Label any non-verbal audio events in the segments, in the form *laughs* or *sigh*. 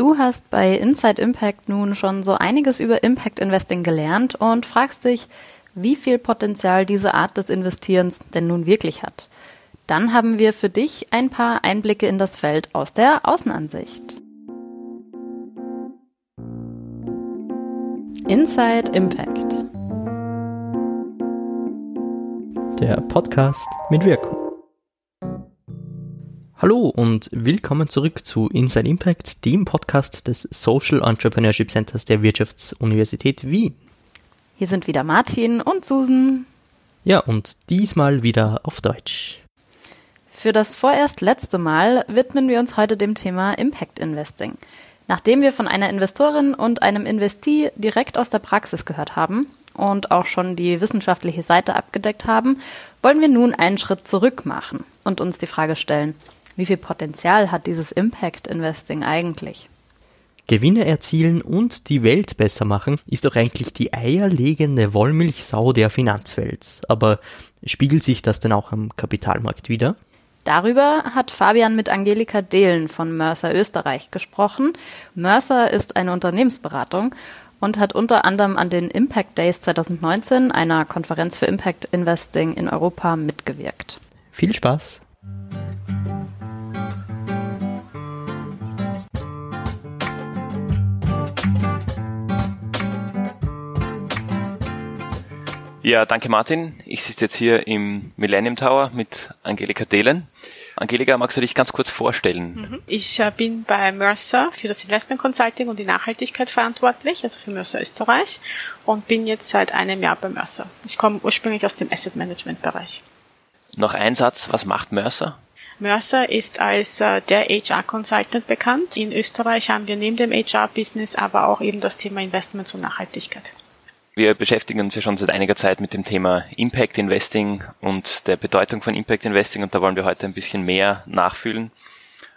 Du hast bei Inside Impact nun schon so einiges über Impact Investing gelernt und fragst dich, wie viel Potenzial diese Art des Investierens denn nun wirklich hat. Dann haben wir für dich ein paar Einblicke in das Feld aus der Außenansicht. Inside Impact. Der Podcast mit Wirkung. Hallo und willkommen zurück zu Inside Impact, dem Podcast des Social Entrepreneurship Centers der Wirtschaftsuniversität Wien. Hier sind wieder Martin und Susan. Ja, und diesmal wieder auf Deutsch. Für das vorerst letzte Mal widmen wir uns heute dem Thema Impact Investing. Nachdem wir von einer Investorin und einem Investee direkt aus der Praxis gehört haben und auch schon die wissenschaftliche Seite abgedeckt haben, wollen wir nun einen Schritt zurück machen und uns die Frage stellen, wie viel Potenzial hat dieses Impact Investing eigentlich? Gewinne erzielen und die Welt besser machen ist doch eigentlich die eierlegende Wollmilchsau der Finanzwelt. Aber spiegelt sich das denn auch am Kapitalmarkt wieder? Darüber hat Fabian mit Angelika Dehlen von Mercer Österreich gesprochen. Mercer ist eine Unternehmensberatung und hat unter anderem an den Impact Days 2019, einer Konferenz für Impact Investing in Europa, mitgewirkt. Viel Spaß! Ja, danke Martin. Ich sitze jetzt hier im Millennium Tower mit Angelika Dehlen. Angelika, magst du dich ganz kurz vorstellen? Mhm. Ich äh, bin bei Mercer für das Investment Consulting und die Nachhaltigkeit verantwortlich, also für Mercer Österreich und bin jetzt seit einem Jahr bei Mercer. Ich komme ursprünglich aus dem Asset Management Bereich. Noch ein Satz, was macht Mercer? Mercer ist als äh, der HR Consultant bekannt. In Österreich haben wir neben dem HR Business aber auch eben das Thema Investments und Nachhaltigkeit. Wir beschäftigen uns ja schon seit einiger Zeit mit dem Thema Impact Investing und der Bedeutung von Impact Investing und da wollen wir heute ein bisschen mehr nachfühlen.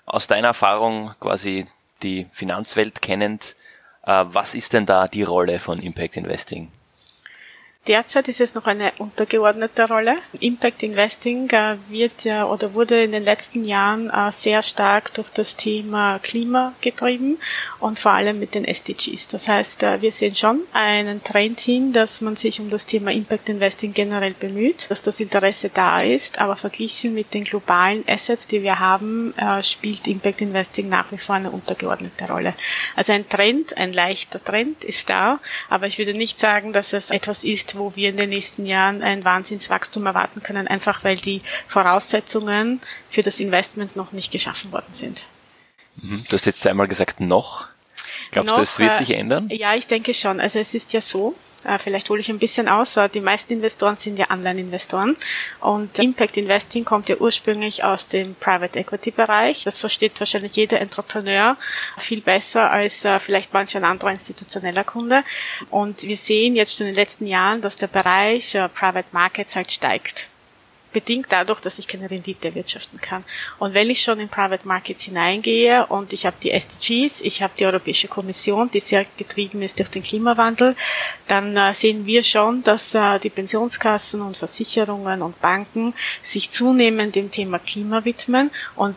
Aus deiner Erfahrung quasi die Finanzwelt kennend, äh, was ist denn da die Rolle von Impact Investing? Derzeit ist es noch eine untergeordnete Rolle. Impact Investing äh, wird ja oder wurde in den letzten Jahren äh, sehr stark durch das Thema Klima getrieben und vor allem mit den SDGs. Das heißt, äh, wir sehen schon einen Trend hin, dass man sich um das Thema Impact Investing generell bemüht, dass das Interesse da ist, aber verglichen mit den globalen Assets, die wir haben, spielt Impact Investing nach wie vor eine untergeordnete Rolle. Also ein Trend, ein leichter Trend ist da, aber ich würde nicht sagen, dass es etwas ist, wo wir in den nächsten Jahren ein Wahnsinnswachstum erwarten können, einfach weil die Voraussetzungen für das Investment noch nicht geschaffen worden sind. Mhm. Du hast jetzt zweimal gesagt noch. Glaubst noch, du, es wird sich äh, ändern? Ja, ich denke schon. Also es ist ja so, äh, vielleicht hole ich ein bisschen aus, äh, die meisten Investoren sind ja Anleiheninvestoren und Impact Investing kommt ja ursprünglich aus dem Private Equity Bereich. Das versteht wahrscheinlich jeder Entrepreneur viel besser als vielleicht manch ein anderer institutioneller Kunde. Und wir sehen jetzt schon in den letzten Jahren, dass der Bereich Private Markets halt steigt bedingt dadurch, dass ich keine Rendite erwirtschaften kann. Und wenn ich schon in Private Markets hineingehe und ich habe die SDGs, ich habe die Europäische Kommission, die sehr getrieben ist durch den Klimawandel, dann äh, sehen wir schon, dass äh, die Pensionskassen und Versicherungen und Banken sich zunehmend dem Thema Klima widmen und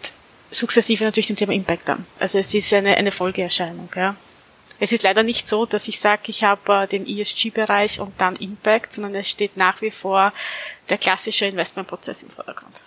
sukzessive natürlich dem Thema Impact an. Also es ist eine, eine Folgeerscheinung. Ja. Es ist leider nicht so, dass ich sage, ich habe äh, den ESG-Bereich und dann Impact, sondern es steht nach wie vor der klassische Investmentprozess im Vordergrund.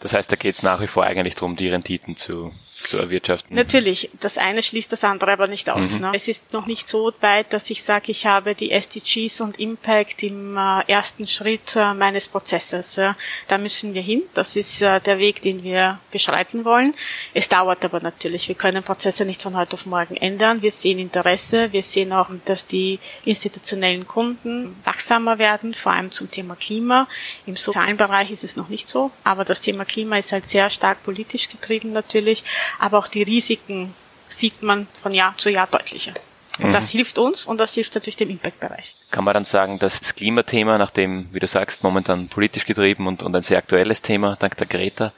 Das heißt, da geht es nach wie vor eigentlich darum, die Renditen zu, zu erwirtschaften. Natürlich, das eine schließt das andere aber nicht aus. Mhm. Ne? Es ist noch nicht so weit, dass ich sage, ich habe die SDGs und Impact im äh, ersten Schritt äh, meines Prozesses. Äh, da müssen wir hin. Das ist äh, der Weg, den wir beschreiten wollen. Es dauert aber natürlich. Wir können Prozesse nicht von heute auf morgen ändern. Wir sehen Interesse. Wir sehen auch, dass die institutionellen Kunden wachsamer werden, vor allem zum Thema Klima. Im sozialen Bereich ist es noch nicht so, aber das Thema Klima ist halt sehr stark politisch getrieben natürlich, aber auch die Risiken sieht man von Jahr zu Jahr deutlicher. Und mhm. das hilft uns und das hilft natürlich dem Impact-Bereich. Kann man dann sagen, dass das Klimathema, nachdem, wie du sagst, momentan politisch getrieben und, und ein sehr aktuelles Thema, dank der Greta,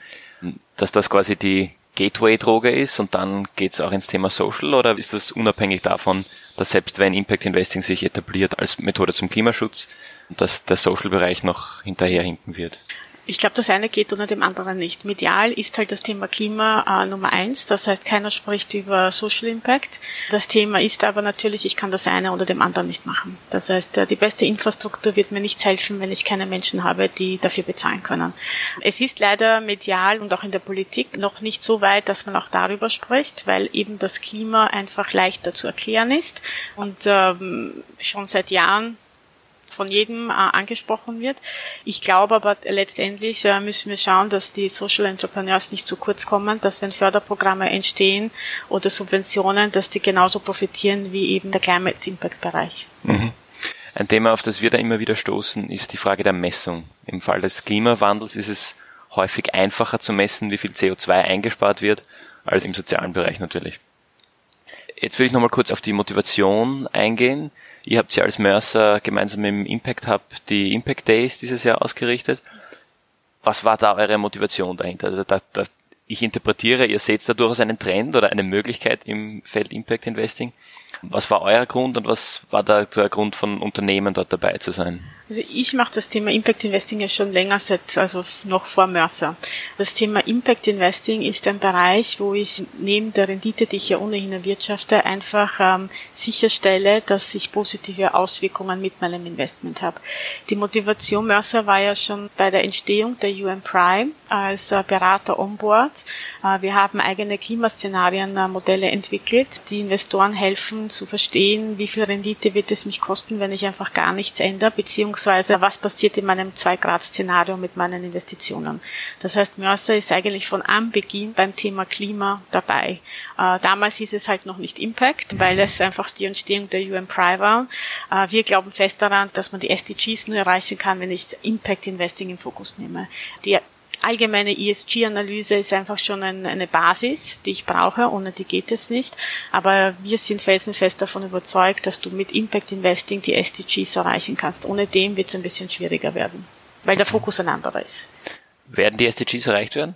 dass das quasi die Gateway-Droge ist und dann geht's auch ins Thema Social oder ist das unabhängig davon, dass selbst wenn Impact Investing sich etabliert als Methode zum Klimaschutz, dass der Social-Bereich noch hinterherhinken wird? Ich glaube, das eine geht ohne dem anderen nicht. Medial ist halt das Thema Klima äh, Nummer eins. Das heißt, keiner spricht über Social Impact. Das Thema ist aber natürlich, ich kann das eine oder dem anderen nicht machen. Das heißt, äh, die beste Infrastruktur wird mir nichts helfen, wenn ich keine Menschen habe, die dafür bezahlen können. Es ist leider medial und auch in der Politik noch nicht so weit, dass man auch darüber spricht, weil eben das Klima einfach leichter zu erklären ist und ähm, schon seit Jahren von jedem äh, angesprochen wird. Ich glaube aber letztendlich äh, müssen wir schauen, dass die Social Entrepreneurs nicht zu kurz kommen, dass wenn Förderprogramme entstehen oder Subventionen, dass die genauso profitieren wie eben der Climate Impact Bereich. Mhm. Ein Thema, auf das wir da immer wieder stoßen, ist die Frage der Messung. Im Fall des Klimawandels ist es häufig einfacher zu messen, wie viel CO2 eingespart wird, als im sozialen Bereich natürlich. Jetzt will ich nochmal kurz auf die Motivation eingehen. Ihr habt ja als Mercer gemeinsam dem Impact Hub die Impact Days dieses Jahr ausgerichtet. Was war da eure Motivation dahinter? Also da, da, ich interpretiere, ihr seht da durchaus einen Trend oder eine Möglichkeit im Feld Impact Investing. Was war euer Grund und was war da der Grund von Unternehmen dort dabei zu sein? Also ich mache das Thema Impact Investing ja schon länger, seit, also noch vor Mercer. Das Thema Impact Investing ist ein Bereich, wo ich neben der Rendite, die ich ja ohnehin erwirtschafte, einfach ähm, sicherstelle, dass ich positive Auswirkungen mit meinem Investment habe. Die Motivation Mercer war ja schon bei der Entstehung der UN Prime als äh, Berater on board. Äh, wir haben eigene Klimaszenarien-Modelle äh, entwickelt, die Investoren helfen zu verstehen, wie viel Rendite wird es mich kosten, wenn ich einfach gar nichts ändere, beziehungsweise beziehungsweise was passiert in meinem Zwei-Grad-Szenario mit meinen Investitionen. Das heißt, Mercer ist eigentlich von Anbeginn beim Thema Klima dabei. Äh, damals hieß es halt noch nicht Impact, weil es einfach die Entstehung der UN Pri war. Äh, wir glauben fest daran, dass man die SDGs nur erreichen kann, wenn ich Impact Investing in Fokus nehme. Die allgemeine ESG-Analyse ist einfach schon ein, eine Basis, die ich brauche. Ohne die geht es nicht. Aber wir sind felsenfest davon überzeugt, dass du mit Impact Investing die SDGs erreichen kannst. Ohne dem wird es ein bisschen schwieriger werden, weil der Fokus ein anderer ist. Werden die SDGs erreicht werden?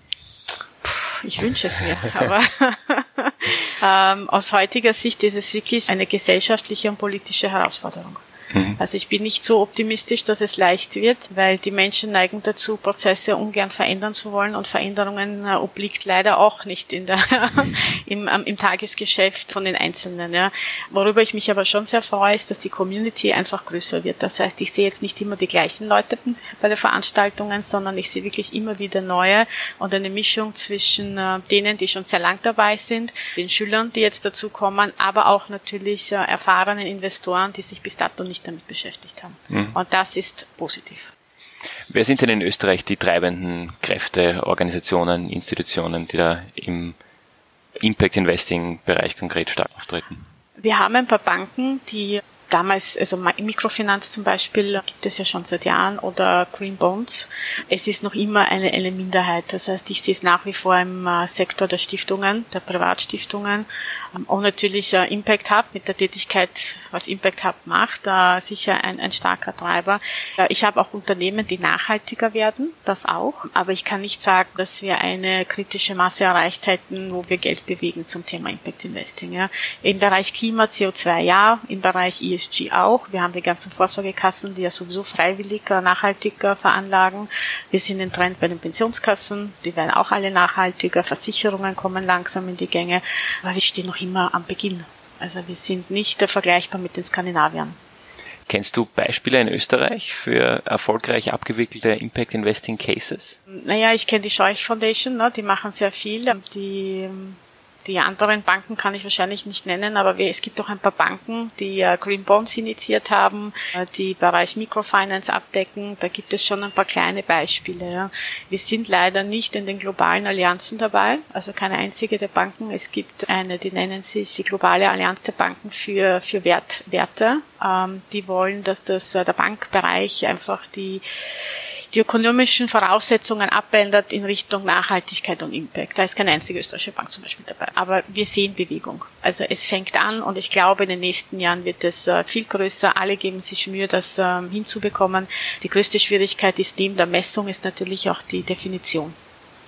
ich wünsche es mir, aber *laughs* ähm, aus heutiger Sicht ist es wirklich eine gesellschaftliche und politische Herausforderung. Mhm. Also ich bin nicht so optimistisch, dass es leicht wird, weil die Menschen neigen dazu, Prozesse ungern verändern zu wollen und Veränderungen äh, obliegt leider auch nicht in der, *laughs* im, im Tagesgeschäft von den Einzelnen. Ja. Worüber ich mich aber schon sehr freue, ist, dass die Community einfach größer wird. Das heißt, ich sehe jetzt nicht immer die gleichen Leute bei den Veranstaltungen, sondern ich sehe wirklich immer wieder neue und eine Mischung zwischen äh, denen, die schon sehr lang dabei sind, den Schülern, die jetzt dazu kommen, aber auch natürlich äh, erfahrenen Investoren, die sich bis dato nicht nicht damit beschäftigt haben. Mhm. Und das ist positiv. Wer sind denn in Österreich die treibenden Kräfte, Organisationen, Institutionen, die da im Impact Investing Bereich konkret stark auftreten? Wir haben ein paar Banken, die damals, also Mikrofinanz zum Beispiel gibt es ja schon seit Jahren oder Green Bonds. Es ist noch immer eine, eine Minderheit. Das heißt, ich sehe es nach wie vor im äh, Sektor der Stiftungen, der Privatstiftungen ähm, und natürlich äh, Impact Hub mit der Tätigkeit, was Impact Hub macht, äh, sicher ein, ein starker Treiber. Ich habe auch Unternehmen, die nachhaltiger werden, das auch. Aber ich kann nicht sagen, dass wir eine kritische Masse erreicht hätten, wo wir Geld bewegen zum Thema Impact Investing. Ja. Im Bereich Klima, CO2 ja, im Bereich ESG auch. Wir haben die ganzen Vorsorgekassen, die ja sowieso freiwillig nachhaltiger veranlagen. Wir sind im Trend bei den Pensionskassen, die werden auch alle nachhaltiger. Versicherungen kommen langsam in die Gänge, aber wir stehen noch immer am Beginn. Also wir sind nicht vergleichbar mit den Skandinaviern. Kennst du Beispiele in Österreich für erfolgreich abgewickelte Impact Investing Cases? Naja, ich kenne die Scheuch Foundation, ne, die machen sehr viel. Die die anderen Banken kann ich wahrscheinlich nicht nennen, aber es gibt auch ein paar Banken, die Green Bonds initiiert haben, äh, die Bereich Microfinance abdecken. Da gibt es schon ein paar kleine Beispiele. Wir sind leider nicht in den globalen Allianzen dabei, also keine einzige der Banken. Es gibt eine, die nennen sich die globale Allianz der Banken für, für Wert, Werte. Ähm, die wollen, dass das, äh, der Bankbereich einfach die die ökonomischen Voraussetzungen abändert in Richtung Nachhaltigkeit und Impact. Da ist keine einzige österreichische Bank zum Beispiel dabei. Aber wir sehen Bewegung. Also es fängt an und ich glaube, in den nächsten Jahren wird es äh, viel größer. Alle geben sich Mühe, das ähm, hinzubekommen. Die größte Schwierigkeit ist neben der Messung ist natürlich auch die Definition.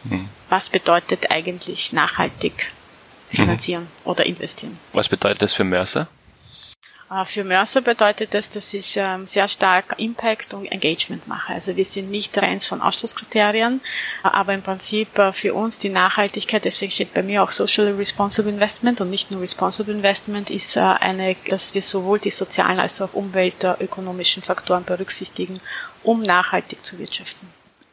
Mhm. Was bedeutet eigentlich nachhaltig finanzieren mhm. oder investieren? Was bedeutet das für Mercer? Äh, für Mercer bedeutet das, dass ich ähm, sehr stark Impact und Engagement mache. Also wir sind nicht Fans von Ausschlusskriterien, äh, aber im Prinzip äh, für uns die Nachhaltigkeit, deswegen steht bei mir auch Social Responsible Investment und nicht nur Responsible Investment, ist eine, dass wir sowohl die sozialen als auch umweltökonomischen Faktoren berücksichtigen, um nachhaltig zu wirtschaften.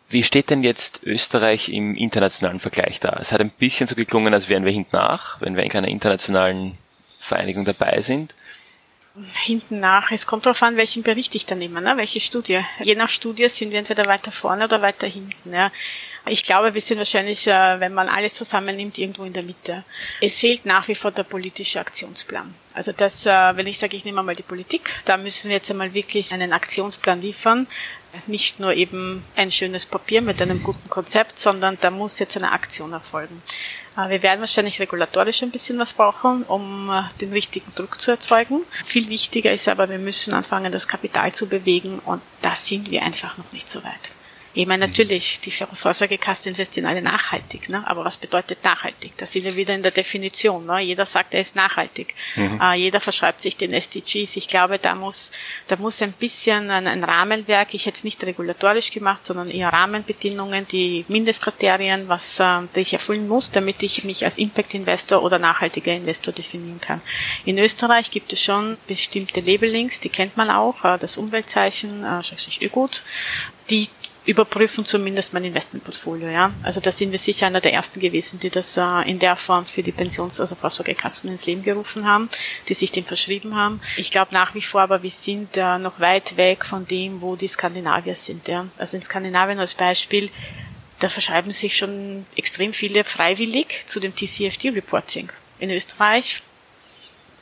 Wie steht denn jetzt Österreich im internationalen Vergleich da? Es hat ein bisschen so geklungen, als wären wir hinten nach, wenn wir in keiner internationalen Vereinigung dabei sind hinten nach. Es kommt darauf an, welchen Bericht ich da nehme, ne? welche Studie. Je nach Studie sind wir entweder weiter vorne oder weiter hinten. Ja. Ich glaube, wir sind wahrscheinlich, äh, wenn man alles zusammennimmt, irgendwo in der Mitte. Es fehlt nach wie vor der politische Aktionsplan. Also das, äh, wenn ich sage, ich nehme mal die Politik, da müssen wir jetzt einmal wirklich einen Aktionsplan liefern. Nicht nur eben ein schönes Papier mit einem guten Konzept, sondern da muss jetzt eine Aktion erfolgen. Äh, wir werden wahrscheinlich regulatorisch ein bisschen was brauchen, um den richtigen Druck zu erzeugen. Viel wichtiger ist aber, wir müssen anfangen, das Kapital zu bewegen und da sind wir einfach noch nicht so weit. Ich meine, natürlich, die Vorsorgekasse investieren alle nachhaltig, ne? aber was bedeutet nachhaltig? Da sind wir wieder in der Definition. Ne? Jeder sagt, er ist nachhaltig. Mhm. Äh, jeder verschreibt sich den SDGs. Ich glaube, da muss, da muss ein bisschen ein, ein Rahmenwerk, ich hätte es nicht regulatorisch gemacht, sondern eher Rahmenbedingungen, die Mindestkriterien, was äh, die ich erfüllen muss, damit ich mich als Impact-Investor oder nachhaltiger Investor definieren kann. In Österreich gibt es schon bestimmte Labelings, die kennt man auch, äh, das Umweltzeichen, äh, Ögut, die überprüfen zumindest mein Investmentportfolio. Ja, also da sind wir sicher einer der ersten gewesen, die das äh, in der Form für die Pensions- also Vorsorgekassen ins Leben gerufen haben, die sich dem verschrieben haben. Ich glaube nach wie vor, aber wir sind äh, noch weit weg von dem, wo die Skandinavier sind. Ja, also in Skandinavien als Beispiel da verschreiben sich schon extrem viele freiwillig zu dem TCFD-Reporting. In Österreich,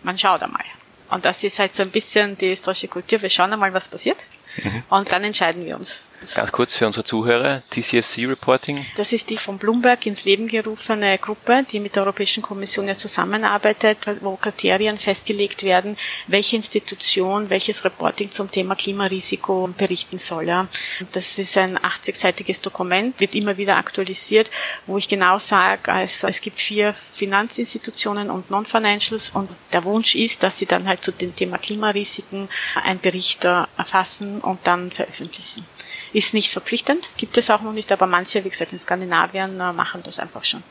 man schaut einmal. Und das ist halt so ein bisschen die österreichische Kultur. Wir schauen einmal, was passiert. Mhm. Und dann entscheiden wir uns. Ganz kurz für unsere Zuhörer, TCFC Reporting. Das ist die von Bloomberg ins Leben gerufene Gruppe, die mit der Europäischen Kommission ja zusammenarbeitet, wo Kriterien festgelegt werden, welche Institution welches Reporting zum Thema Klimarisiko berichten soll. Ja. Das ist ein 80-seitiges Dokument, wird immer wieder aktualisiert, wo ich genau sage, also es gibt vier Finanzinstitutionen und Non-Financials und der Wunsch ist, dass sie dann halt zu dem Thema Klimarisiken einen Bericht erfassen und dann veröffentlichen. Ist nicht verpflichtend, gibt es auch noch nicht, aber manche, wie gesagt, in Skandinavien äh, machen das einfach schon.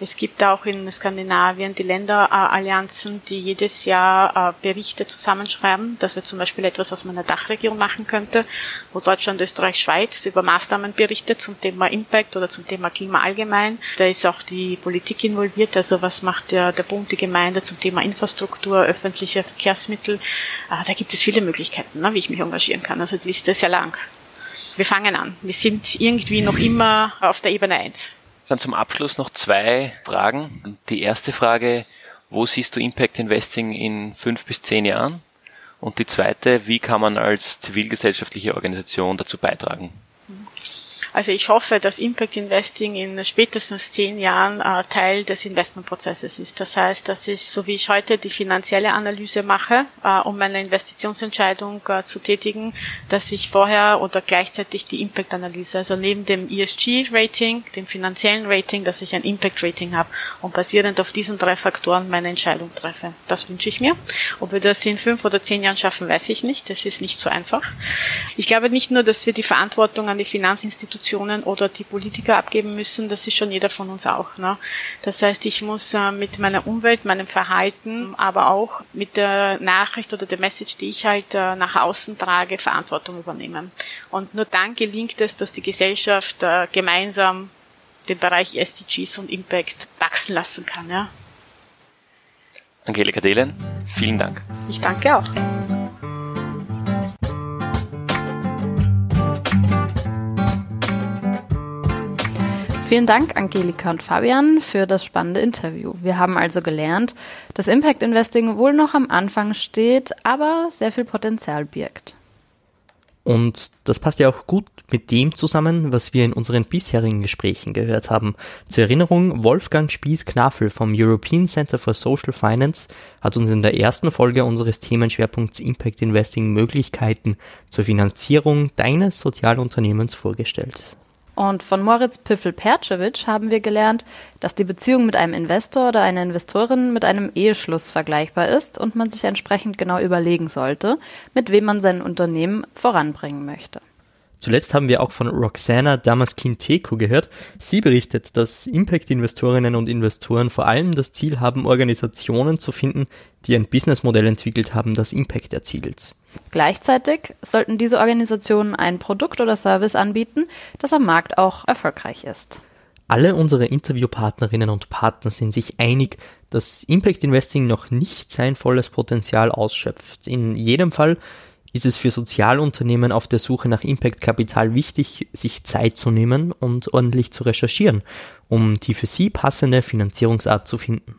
Es gibt auch in Skandinavien die Länderallianzen, die jedes Jahr äh, Berichte zusammenschreiben. Das wäre zum Beispiel etwas, was man in der Dachregion machen könnte, wo Deutschland, Österreich, Schweiz über Maßnahmen berichtet zum Thema Impact oder zum Thema Klima allgemein. Da ist auch die Politik involviert. Also was macht der, der Bund, die Gemeinde zum Thema Infrastruktur, öffentliche Verkehrsmittel? Äh, da gibt es viele Möglichkeiten, ne, wie ich mich engagieren kann. Also die Liste ist sehr lang. Wir fangen an. Wir sind irgendwie noch immer auf der Ebene 1. Dann zum Abschluss noch zwei Fragen. Die erste Frage, wo siehst du Impact Investing in fünf bis zehn Jahren? Und die zweite, wie kann man als zivilgesellschaftliche Organisation dazu beitragen? Also ich hoffe, dass Impact Investing in spätestens zehn Jahren äh, Teil des Investmentprozesses ist. Das heißt, dass ich, so wie ich heute die finanzielle Analyse mache, äh, um meine Investitionsentscheidung äh, zu tätigen, dass ich vorher oder gleichzeitig die Impact-Analyse, also neben dem ESG-Rating, dem finanziellen Rating, dass ich ein Impact-Rating habe und basierend auf diesen drei Faktoren meine Entscheidung treffe. Das wünsche ich mir. Ob wir das in fünf oder zehn Jahren schaffen, weiß ich nicht. Das ist nicht so einfach. Ich glaube nicht nur, dass wir die Verantwortung an die Finanzinstitutionen Institutionen oder die Politiker abgeben müssen, das ist schon jeder von uns auch. Ne? Das heißt, ich muss äh, mit meiner Umwelt, meinem Verhalten, aber auch mit der Nachricht oder der Message, die ich halt äh, nach außen trage, Verantwortung übernehmen. Und nur dann gelingt es, dass die Gesellschaft äh, gemeinsam den Bereich SDGs und Impact wachsen lassen kann. Ja? Angelika Dehlen, vielen Dank. Ich danke auch. Vielen Dank, Angelika und Fabian, für das spannende Interview. Wir haben also gelernt, dass Impact Investing wohl noch am Anfang steht, aber sehr viel Potenzial birgt. Und das passt ja auch gut mit dem zusammen, was wir in unseren bisherigen Gesprächen gehört haben. Zur Erinnerung, Wolfgang Spieß-Knafel vom European Center for Social Finance hat uns in der ersten Folge unseres Themenschwerpunkts Impact Investing Möglichkeiten zur Finanzierung deines Sozialunternehmens vorgestellt. Und von Moritz Piffel-Percewitsch haben wir gelernt, dass die Beziehung mit einem Investor oder einer Investorin mit einem Eheschluss vergleichbar ist und man sich entsprechend genau überlegen sollte, mit wem man sein Unternehmen voranbringen möchte. Zuletzt haben wir auch von Roxana Damaskin-Teko gehört. Sie berichtet, dass Impact-Investorinnen und Investoren vor allem das Ziel haben, Organisationen zu finden, die ein Businessmodell entwickelt haben, das Impact erzielt. Gleichzeitig sollten diese Organisationen ein Produkt oder Service anbieten, das am Markt auch erfolgreich ist. Alle unsere Interviewpartnerinnen und Partner sind sich einig, dass Impact Investing noch nicht sein volles Potenzial ausschöpft. In jedem Fall ist es für Sozialunternehmen auf der Suche nach Impact-Kapital wichtig, sich Zeit zu nehmen und ordentlich zu recherchieren, um die für sie passende Finanzierungsart zu finden.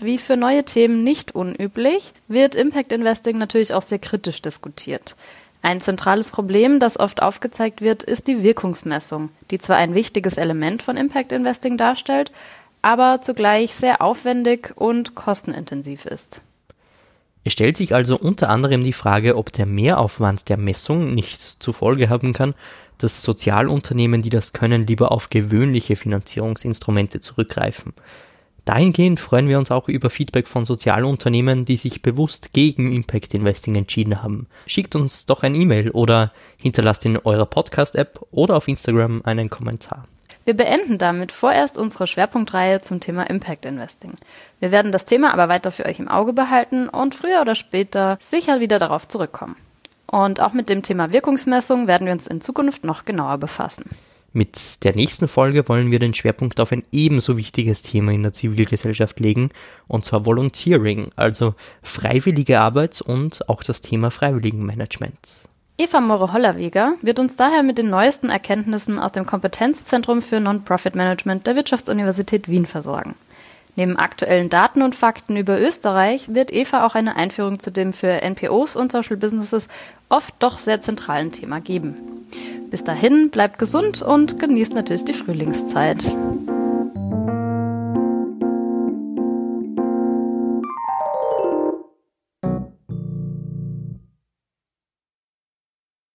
Wie für neue Themen nicht unüblich, wird Impact Investing natürlich auch sehr kritisch diskutiert. Ein zentrales Problem, das oft aufgezeigt wird, ist die Wirkungsmessung, die zwar ein wichtiges Element von Impact Investing darstellt, aber zugleich sehr aufwendig und kostenintensiv ist. Es stellt sich also unter anderem die Frage, ob der Mehraufwand der Messung nicht zur Folge haben kann, dass Sozialunternehmen, die das können, lieber auf gewöhnliche Finanzierungsinstrumente zurückgreifen. Dahingehend freuen wir uns auch über Feedback von Sozialunternehmen, die sich bewusst gegen Impact Investing entschieden haben. Schickt uns doch ein E-Mail oder hinterlasst in eurer Podcast-App oder auf Instagram einen Kommentar. Wir beenden damit vorerst unsere Schwerpunktreihe zum Thema Impact Investing. Wir werden das Thema aber weiter für euch im Auge behalten und früher oder später sicher wieder darauf zurückkommen. Und auch mit dem Thema Wirkungsmessung werden wir uns in Zukunft noch genauer befassen. Mit der nächsten Folge wollen wir den Schwerpunkt auf ein ebenso wichtiges Thema in der Zivilgesellschaft legen, und zwar Volunteering, also freiwillige Arbeit und auch das Thema Freiwilligenmanagement. Eva More-Hollerweger wird uns daher mit den neuesten Erkenntnissen aus dem Kompetenzzentrum für Non-Profit Management der Wirtschaftsuniversität Wien versorgen. Neben aktuellen Daten und Fakten über Österreich wird Eva auch eine Einführung zu dem für NPOs und Social Businesses oft doch sehr zentralen Thema geben. Bis dahin bleibt gesund und genießt natürlich die Frühlingszeit.